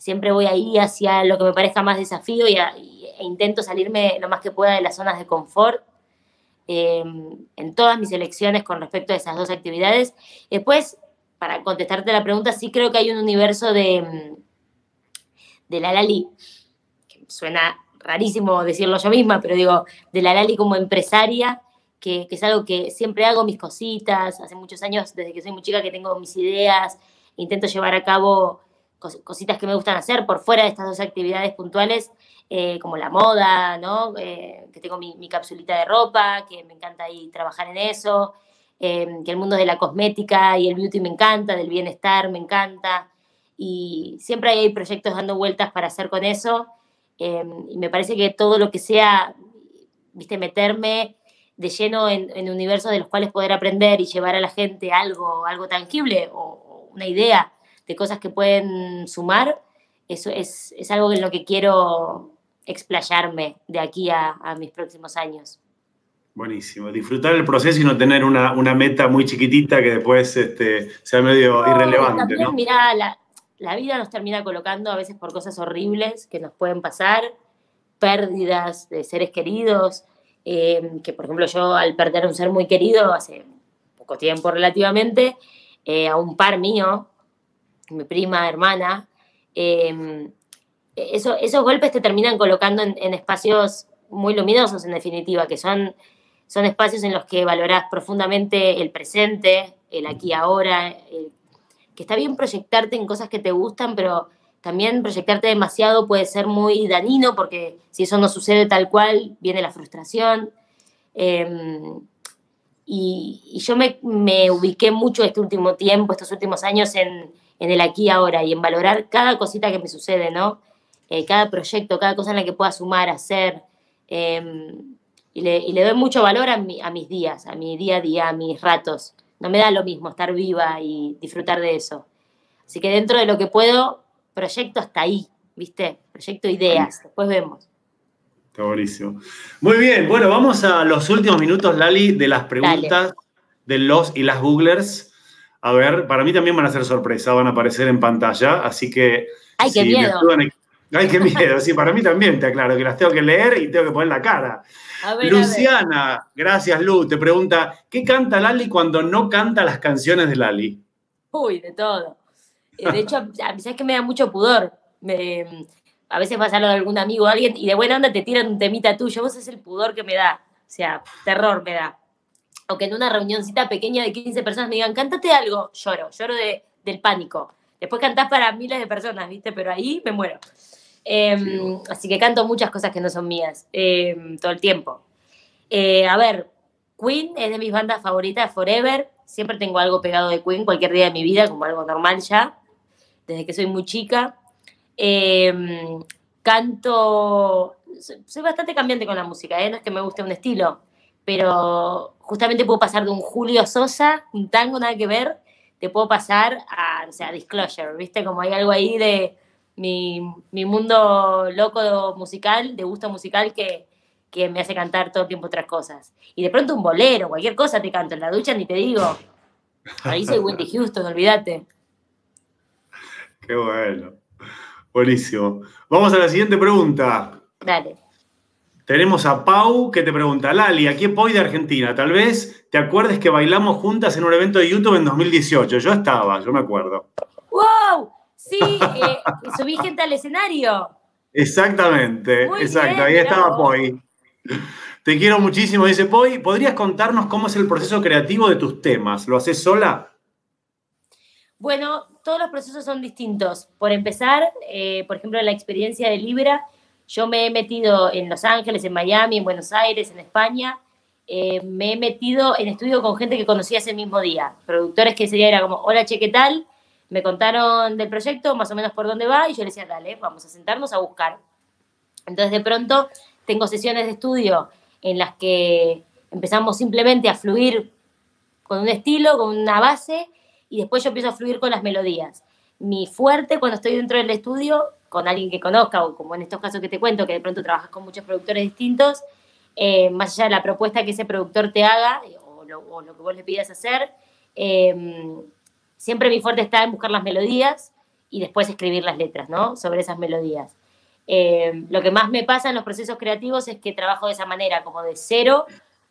Speaker 3: Siempre voy ahí hacia lo que me parezca más desafío y, e intento salirme lo más que pueda de las zonas de confort eh, en todas mis elecciones con respecto a esas dos actividades. Después, para contestarte la pregunta, sí creo que hay un universo de, de la Lali, que suena rarísimo decirlo yo misma, pero digo, de la Lali como empresaria, que, es algo que siempre hago mis cositas, hace muchos años, desde que soy muy chica, que tengo mis ideas, intento llevar a cabo cositas que me gustan hacer por fuera de estas dos actividades puntuales, eh, como la moda. Eh, que tengo mi, mi, capsulita de ropa, que me encanta ahí trabajar en eso, eh, que el mundo de la cosmética y el beauty me encanta, del bienestar me encanta, y siempre hay proyectos dando vueltas para hacer con eso. Em, y me parece que todo lo que sea, viste, meterme de lleno en, en, universos de los cuales poder aprender y llevar a la gente algo, algo tangible o, una idea de cosas que pueden sumar, eso es, es, algo en lo que quiero explayarme de aquí a, a, mis próximos años.
Speaker 2: Buenísimo, disfrutar el proceso y no tener una, una meta muy chiquitita que después este, sea medio irrelevante. También, ¿no?
Speaker 3: Mirá, la, la vida nos termina colocando a veces por cosas horribles que nos pueden pasar, pérdidas de seres queridos, eh, que por ejemplo yo al perder a un ser muy querido hace poco tiempo relativamente, eh, a un par mío, mi prima, hermana, eh, eso, esos golpes te terminan colocando en, en, espacios muy luminosos en definitiva, que son, son espacios en los que valorás profundamente el presente, el aquí ahora, el que está bien proyectarte en cosas que te gustan, pero también proyectarte demasiado puede ser muy dañino porque si eso no sucede tal cual, viene la frustración. Em, y, yo me, me, ubiqué mucho este último tiempo, estos últimos años en, en, el aquí y ahora y en valorar cada cosita que me sucede, ¿no? Eh, cada proyecto, cada cosa en la que pueda sumar, hacer. Eh, y, le, y, le, doy mucho valor a, mi, a mis días, a mi día a día, a mis ratos no me da lo mismo estar viva y disfrutar de eso. Así que dentro de lo que puedo, proyecto hasta ahí, ¿viste? Proyecto ideas, después vemos.
Speaker 2: Está buenísimo. Muy bien, bueno, vamos a los últimos minutos, Lali, de las preguntas Dale. de los y las Googlers. A ver, para mí también van a ser sorpresa, van a aparecer en pantalla, así que...
Speaker 3: ¡Ay, qué miedo!
Speaker 2: Ay, qué miedo, sí, para mí también, te aclaro, que las tengo que leer y tengo que poner la cara. Ver, Luciana, gracias Lu, te pregunta, ¿qué canta Lali cuando no canta las canciones de Lali?
Speaker 3: Uy, de todo. Eh, de hecho, sabes que me da mucho pudor. Me, a veces vas a hablar de algún amigo o alguien y de buena onda te tiran un temita tuyo. Vos es el pudor que me da. O sea, terror me da. O que en una reunioncita pequeña de 15 personas me digan, cántate algo, lloro, lloro de, del pánico. Después cantás para miles de personas, ¿viste? Pero ahí me muero. Eh, sí. Así que canto muchas cosas que no son mías eh, todo el tiempo. Eh, a ver, Queen es de mis bandas favoritas, Forever. Siempre tengo algo pegado de Queen cualquier día de mi vida, como algo normal ya, desde que soy muy chica. Em, canto, soy bastante cambiante con la música, no es que me guste un estilo, pero justamente puedo pasar de un Julio Sosa, un tango nada que ver, te puedo pasar a, o sea, Disclosure, ¿viste? Como hay algo ahí de mi, mi mundo loco musical, de gusto musical, que, que me hace cantar todo el tiempo otras cosas. Y de pronto un bolero, cualquier cosa te canto, en la ducha ni te digo. Ahí soy Wendy Houston, olvídate.
Speaker 2: Qué bueno. Buenísimo. Vamos a la siguiente pregunta.
Speaker 3: Dale.
Speaker 2: Tenemos a Pau que te pregunta, Lali, aquí Poi de Argentina. Tal vez te acuerdes que bailamos juntas en un evento de YouTube en 2018. Yo estaba, yo me acuerdo.
Speaker 3: ¡Wow! Sí, eh, subí gente al escenario.
Speaker 2: Exactamente, exacto. Ahí estaba Poi. Te quiero muchísimo, dice Poi. ¿Podrías contarnos cómo es el proceso creativo de tus temas? ¿Lo haces sola?
Speaker 3: Bueno, todos los procesos son distintos. Por empezar, eh, por ejemplo, la experiencia de Libra, yo me he metido en Los Ángeles, en Miami, en Buenos Aires, en España. Eh, me he metido en estudio con gente que conocí ese mismo día. Productores que ese día era como, hola, che, ¿qué tal? Me contaron del proyecto, más o menos por dónde va, y yo les decía, dale, vamos a sentarnos a buscar. Entonces, de pronto, tengo sesiones de estudio en las que empezamos simplemente a fluir con un estilo, con una base, y después yo empiezo a fluir con las melodías. Mi fuerte cuando estoy dentro del estudio, con alguien que conozca, o como en estos casos que te cuento, que de pronto trabajas con muchos productores distintos, eh, más allá de la propuesta que ese productor te haga, o lo, que vos le pidas hacer, eh, siempre mi fuerte está en buscar las melodías y después escribir las letras, ¿no? Sobre esas melodías. Eh, lo que más me pasa en los procesos creativos es que trabajo de esa manera, como de cero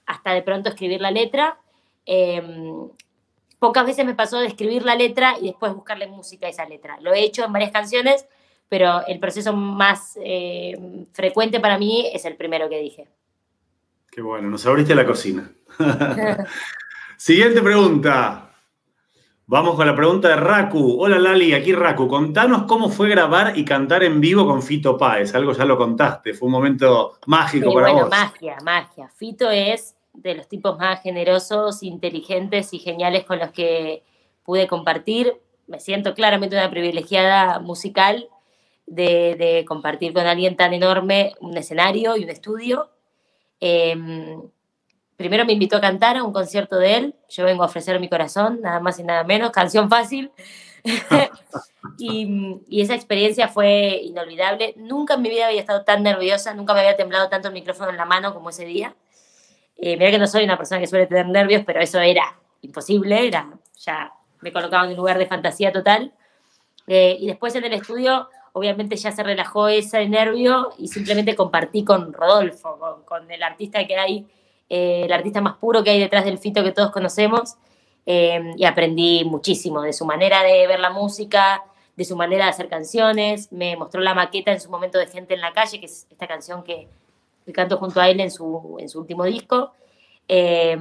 Speaker 3: hasta de pronto escribir la letra. Eh, pocas veces me pasó de escribir la letra y después buscarle música a esa letra. Lo he hecho en varias canciones, pero el proceso más eh, frecuente para mí es el primero que dije.
Speaker 2: Qué bueno, nos abriste la cocina. Siguiente pregunta. Vamos con la pregunta de Raku. Hola Lali, aquí Raku. Contanos cómo fue grabar y cantar en vivo con Fito Páez. Algo ya lo contaste, fue un momento mágico para
Speaker 3: bueno,
Speaker 2: vos.
Speaker 3: Magia, magia. Fito es de los tipos más generosos, inteligentes y geniales con los que pude compartir. Me siento claramente una privilegiada musical de, compartir con alguien tan enorme un escenario y un estudio. Em, primero me invitó a cantar a un concierto de él, yo vengo a ofrecer mi corazón, nada más y nada menos, canción fácil. y, esa experiencia fue inolvidable. Nunca en mi vida había estado tan nerviosa, nunca me había temblado tanto el micrófono en la mano como ese día. Eh, mira que no soy una persona que suele tener nervios, pero eso era imposible, era, ya me colocaba en un lugar de fantasía total. Eh, y después en el estudio, obviamente ya se relajó ese nervio y simplemente compartí con Rodolfo, con, con el artista que hay eh, el artista más puro que hay detrás del Fito que todos conocemos, eh, y aprendí muchísimo de su manera de ver la música, de su manera de hacer canciones, me mostró la maqueta en su momento de Gente en la Calle, que es esta canción que, canto junto a él en su, en su último disco, eh,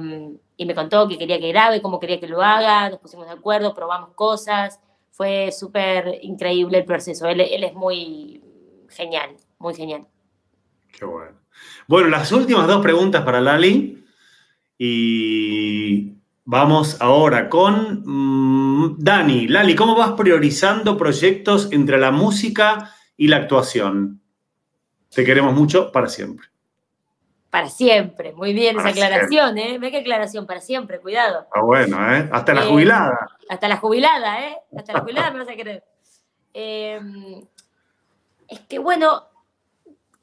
Speaker 3: y me contó que quería que grabe, cómo quería que lo haga, nos pusimos de acuerdo, probamos cosas, fue súper increíble el proceso, él, es muy genial, muy genial.
Speaker 2: Qué bueno. Bueno, las últimas dos preguntas para Lali. Y vamos ahora con mm, Dani. Lali, ¿cómo vas priorizando proyectos entre la música y la actuación? Te queremos mucho para siempre.
Speaker 3: Para siempre, muy bien esa aclaración, ¿eh? Ve qué aclaración, para siempre, cuidado.
Speaker 2: Ah, bueno, ¿eh? Hasta la eh, jubilada.
Speaker 3: Hasta la jubilada, ¿eh? Hasta la jubilada me vas a querer. Em, es que, bueno,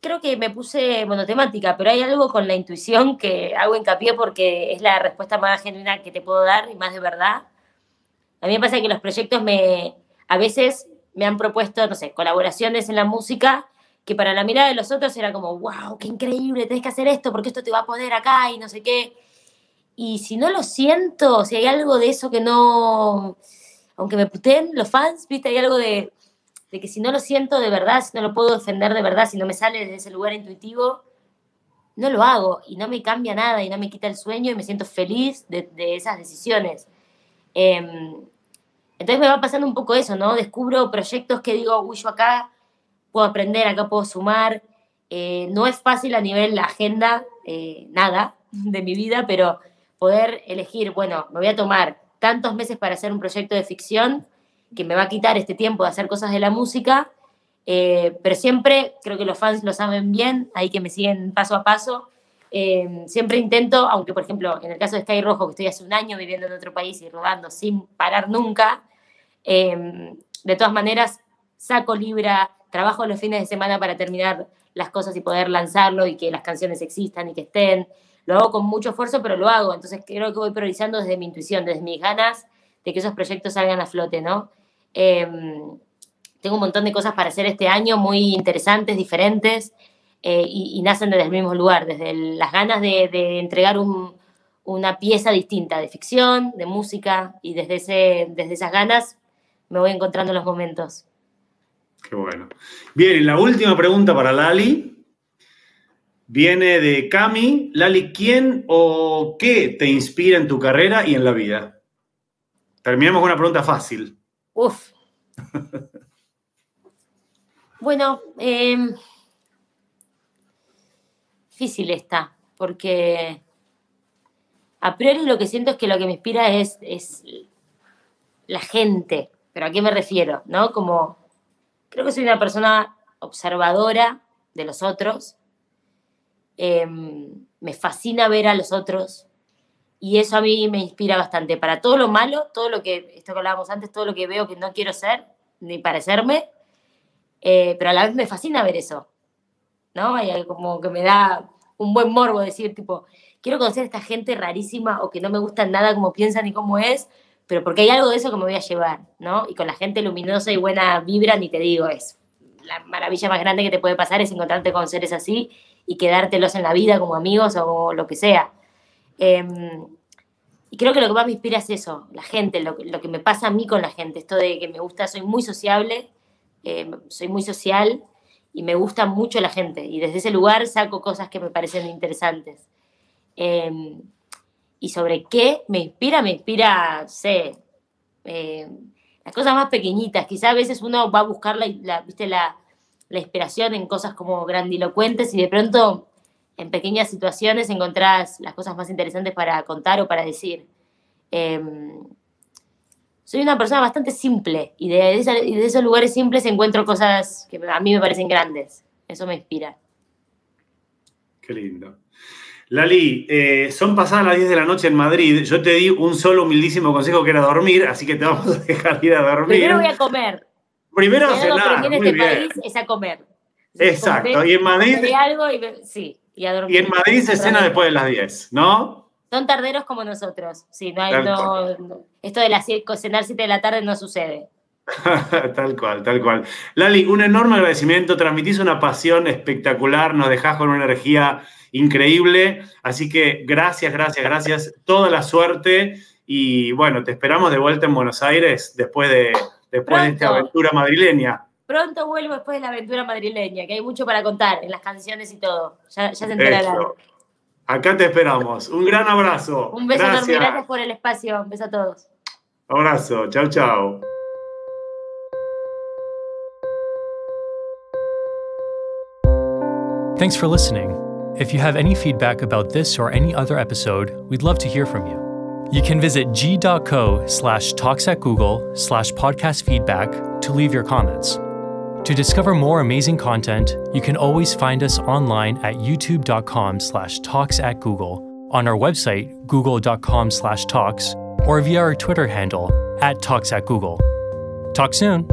Speaker 3: creo que me puse monotemática, pero hay algo con la intuición que hago hincapié porque es la respuesta más genuina que te puedo dar y más de verdad. A mí me pasa que los proyectos me, a veces me han propuesto, no sé, colaboraciones en la música que para la mirada de los otros era como, wow, qué increíble, tenés que hacer esto porque esto te va a poder acá y no sé qué. Y si no lo siento, si hay algo de eso que no, aunque me puten los fans, viste, hay algo de, de que si no lo siento de verdad, si no lo puedo defender de verdad, si no me sale desde ese lugar intuitivo, no lo hago y no me cambia nada y no me quita el sueño y me siento feliz de, esas decisiones. Em, entonces me va pasando un poco eso, ¿no? Descubro proyectos que digo, uy, yo acá puedo aprender, acá puedo sumar. Eh, no es fácil a nivel la agenda, eh, nada de mi vida, pero poder elegir, bueno, me voy a tomar tantos meses para hacer un proyecto de ficción que me va a quitar este tiempo de hacer cosas de la música, eh, pero siempre creo que los fans lo saben bien, hay que me siguen paso a paso, em, siempre intento, aunque por ejemplo en el caso de Sky Rojo, que estoy hace un año viviendo en otro país y rodando sin parar nunca, em, de todas maneras saco Libra, trabajo los fines de semana para terminar las cosas y poder lanzarlo y que las canciones existan y que estén. Lo hago con mucho esfuerzo, pero lo hago. Entonces creo que voy priorizando desde mi intuición, desde mis ganas de que esos proyectos salgan a flote, ¿no? Em, tengo un montón de cosas para hacer este año muy interesantes, diferentes, eh, y, nacen desde el mismo lugar, desde las ganas de, entregar una pieza distinta de ficción, de música, y desde, ese, desde esas ganas me voy encontrando los momentos.
Speaker 2: Qué bueno. Bien, la última pregunta para Lali. Viene de Cami. Lali, ¿quién o qué te inspira en tu carrera y en la vida? Terminemos con una pregunta fácil.
Speaker 3: Uf. bueno, em, difícil está, porque a priori lo que siento es que lo que me inspira es, es la gente. ¿Pero a qué me refiero? ¿No? Como creo que soy una persona observadora de los otros. Em, me fascina ver a los otros y eso a mí me inspira bastante. Para todo lo malo, todo lo que, esto que hablábamos antes, todo lo que veo que no quiero ser ni parecerme, eh, pero a la vez me fascina ver eso. ¿No? Como que me da un buen morbo decir, tipo, quiero conocer a esta gente rarísima o que no me gusta nada como piensan ni cómo es, pero porque hay algo de eso que me voy a llevar, ¿no? Y con la gente luminosa y buena vibra, ni te digo, es la maravilla más grande que te puede pasar es encontrarte con seres así y quedártelos en la vida como amigos o lo que sea. Em, y creo que lo que más me inspira es eso, la gente, lo, que me pasa a mí con la gente, esto de que me gusta, soy muy sociable, em, soy muy social y me gusta mucho la gente. Y desde ese lugar saco cosas que me parecen interesantes. Em, y sobre qué me inspira, me inspira, sé, eh, las cosas más pequeñitas. Quizá a veces uno va a buscar la, ¿viste? La, la, inspiración en cosas como grandilocuentes y de pronto en pequeñas situaciones encontrás las cosas más interesantes para contar o para decir. Em, soy una persona bastante simple y de, y de esos lugares simples encuentro cosas que a mí me parecen grandes. Eso me inspira.
Speaker 2: Qué lindo. Lali, eh, son pasadas las 10 de la noche en Madrid. Yo te di un solo humildísimo consejo que era dormir, así que te vamos a dejar ir a dormir.
Speaker 3: Primero voy a comer.
Speaker 2: Primero a cenar.
Speaker 3: en este país es a comer.
Speaker 2: Exacto. y en Madrid.
Speaker 3: Algo y, sí, y, a dormir.
Speaker 2: y en Madrid se cena después de las 10, ¿no?
Speaker 3: Son tarderos como nosotros. Sí, no hay, no, esto de la, cenar 7 de la tarde no sucede.
Speaker 2: tal cual, tal cual. Lali, un enorme agradecimiento. Transmitís una pasión espectacular, nos dejás con una energía increíble. Así que gracias, gracias, gracias. Toda la suerte y bueno, te esperamos de vuelta en Buenos Aires después de, después de esta aventura madrileña.
Speaker 3: Pronto vuelvo después de la aventura madrileña, que hay mucho para contar en las canciones y todo. Ya, se enterarán.
Speaker 2: Acá te esperamos. Un gran abrazo.
Speaker 3: Un beso enorme. Gracias por el espacio. Un beso a todos.
Speaker 2: Abrazo. Chao, chao.
Speaker 4: Thanks for listening. If you have any feedback about this or any other episode, we'd love to hear from you. You can visit g.co slash talks at Google slash podcast feedback to leave your comments. To discover more amazing content, you can always find us online at youtube.com slash talks at Google, on our website, google.com slash talks, or via our Twitter handle at talks at Google. Talk soon!